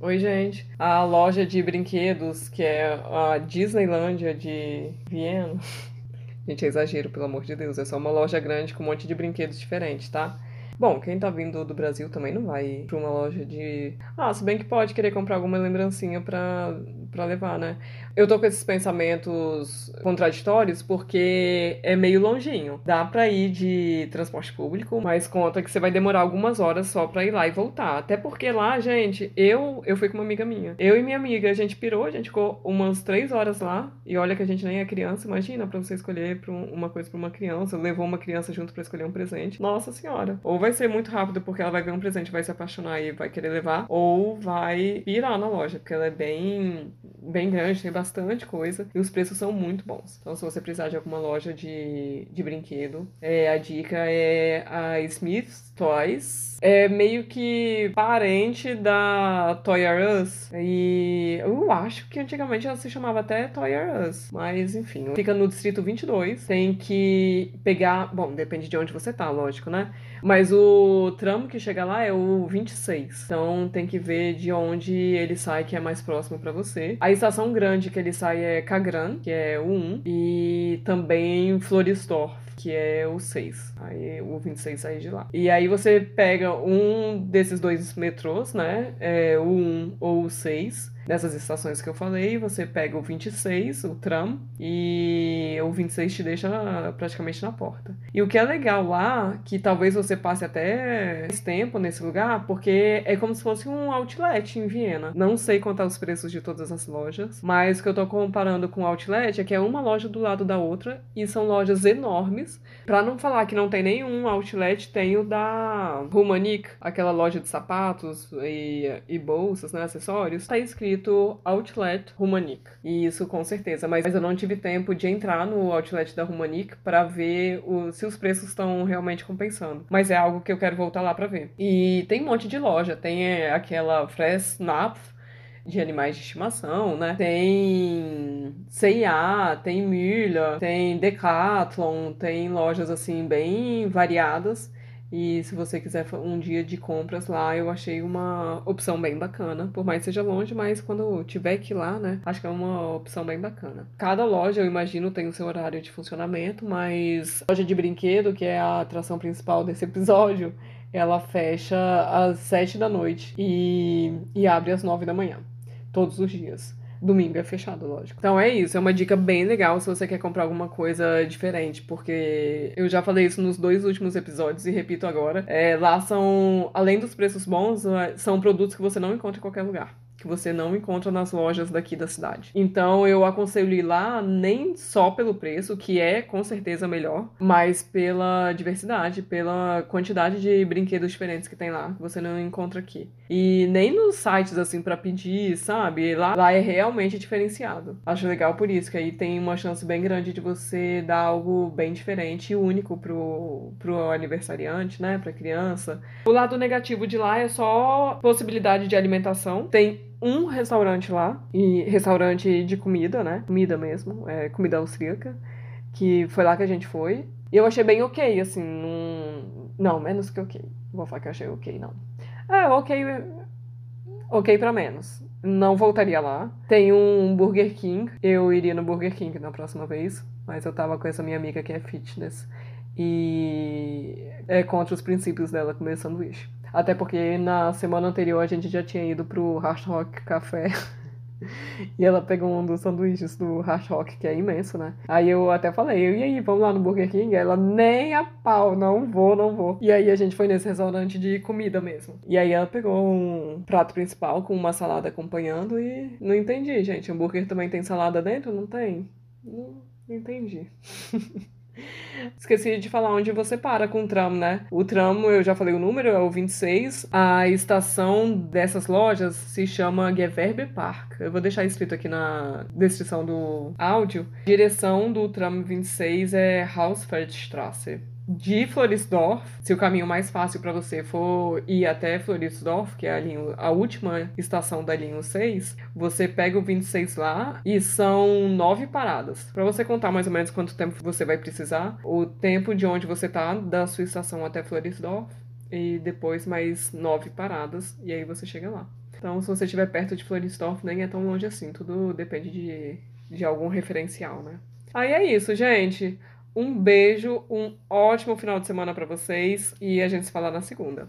Oi, gente. A loja de brinquedos, que é a Disneylândia de Viena. Gente, é exagero, pelo amor de Deus. É só uma loja grande com um monte de brinquedos diferentes, tá? Bom, quem tá vindo do Brasil também não vai pra uma loja de. Ah, se bem que pode querer comprar alguma lembrancinha pra, pra levar, né? Eu tô com esses pensamentos contraditórios porque é meio longinho. Dá pra ir de transporte público, mas conta que você vai demorar algumas horas só pra ir lá e voltar. Até porque lá, gente, eu eu fui com uma amiga minha. Eu e minha amiga, a gente pirou, a gente ficou umas três horas lá. E olha que a gente nem é criança, imagina pra você escolher pra um- uma coisa pra uma criança. Levou uma criança junto pra escolher um presente. Nossa senhora. Ou vai ser muito rápido porque ela vai ver um presente, vai se apaixonar e vai querer levar. Ou vai pirar na loja, porque ela é bem, bem grande, tem bastante coisa. E os preços são muito bons. Então, se você precisar de alguma loja de, de brinquedo, é, a dica é a Smith's Toys. É meio que parente da Toy R Us. E eu acho que antigamente ela se chamava até Toy R Us. Mas enfim, fica no distrito 22. Tem que pegar. Bom, depende de onde você tá, lógico, né? Mas o tramo que chega lá é o 26. Então tem que ver de onde ele sai, que é mais próximo pra você. A estação grande que ele sai é Cagran, que é o 1. E também Florisdorf que é o 6. Aí o 26 sai de lá. E aí você pega um desses dois metrôs, né? É, o 1 ou o 6. Nessas estações que eu falei, você pega o 26, o tram, e o 26 te deixa praticamente na porta. E o que é legal lá, que talvez você passe até mais tempo nesse lugar, porque é como se fosse um outlet em Viena. Não sei contar os preços de todas as lojas, mas o que eu tô comparando com o outlet é que é uma loja do lado da outra, e são lojas enormes. Pra não falar que não tem nenhum outlet, tem o da Humanik, aquela loja de sapatos e, e bolsas, né, acessórios. Tá escrito Outlet Humanik. E isso com certeza, mas eu não tive tempo de entrar no outlet da Humanik pra ver o- se os preços estão realmente compensando. Mas é algo que eu quero voltar lá pra ver. E tem um monte de loja, tem é, aquela Fressnapf, de animais de estimação, né? Tem C&A, tem Müller, tem Decathlon, tem lojas assim bem variadas. E se você quiser um dia de compras lá, eu achei uma opção bem bacana. Por mais que seja longe, mas quando tiver que ir lá, né? Acho que é uma opção bem bacana. Cada loja, eu imagino, tem o seu horário de funcionamento, mas a loja de brinquedo, que é a atração principal desse episódio, ela fecha às sete da noite e, e abre às nove da manhã todos os dias. Domingo é fechado, lógico. Então é isso, é uma dica bem legal se você quer comprar alguma coisa diferente, porque eu já falei isso nos dois últimos episódios e repito agora. É, lá são, além dos preços bons, é, são produtos que você não encontra em qualquer lugar. Que você não encontra nas lojas daqui da cidade. Então eu aconselho ir lá nem só pelo preço, que é com certeza melhor, mas pela diversidade, pela quantidade de brinquedos diferentes que tem lá, que você não encontra aqui. E nem nos sites assim pra pedir, sabe? Lá, lá é realmente diferenciado. Acho legal por isso, que aí tem uma chance bem grande de você dar algo bem diferente e único pro, pro aniversariante, né? Pra criança. O lado negativo de lá é só possibilidade de alimentação. Tem um restaurante lá, e restaurante de comida, né? Comida mesmo, é comida austríaca, que foi lá que a gente foi. E eu achei bem ok, assim, não, não menos que ok. Vou falar que eu achei ok, não. É, ok, ok pra menos. Não voltaria lá. Tem um Burger King. Eu iria no Burger King na próxima vez. Mas eu tava com essa minha amiga que é fitness. E é contra os princípios dela comer sanduíche. Até porque na semana anterior a gente já tinha ido pro Hard Rock Café. E ela pegou um dos sanduíches do Hard Rock, que é imenso, né? Aí eu até falei, e aí, vamos lá no Burger King? Ela, nem a pau, não vou, não vou. E aí a gente foi nesse restaurante de comida mesmo. E aí ela pegou um prato principal com uma salada acompanhando e não entendi, gente. Hambúrguer também tem salada dentro? Não tem? Não, não entendi. Esqueci de falar onde você para com o tram, né? O tram, eu já falei o número, é o 26. A estação dessas lojas se chama Gewerbe Park. Eu vou deixar escrito aqui na descrição do áudio. Direção do tram 26 é Hausfeldstraße. De Florisdorf, se o caminho mais fácil para você for ir até Florisdorf, que é a, linha, a última estação da linha 6, você pega o 26 lá e são nove paradas. Para você contar mais ou menos quanto tempo você vai precisar, o tempo de onde você tá da sua estação até Florisdorf, e depois mais nove paradas, e aí você chega lá. Então, se você estiver perto de Floridsdorf, nem é tão longe assim, tudo depende de, de algum referencial, né? Aí é isso, gente. Um beijo, um ótimo final de semana para vocês e a gente se fala na segunda.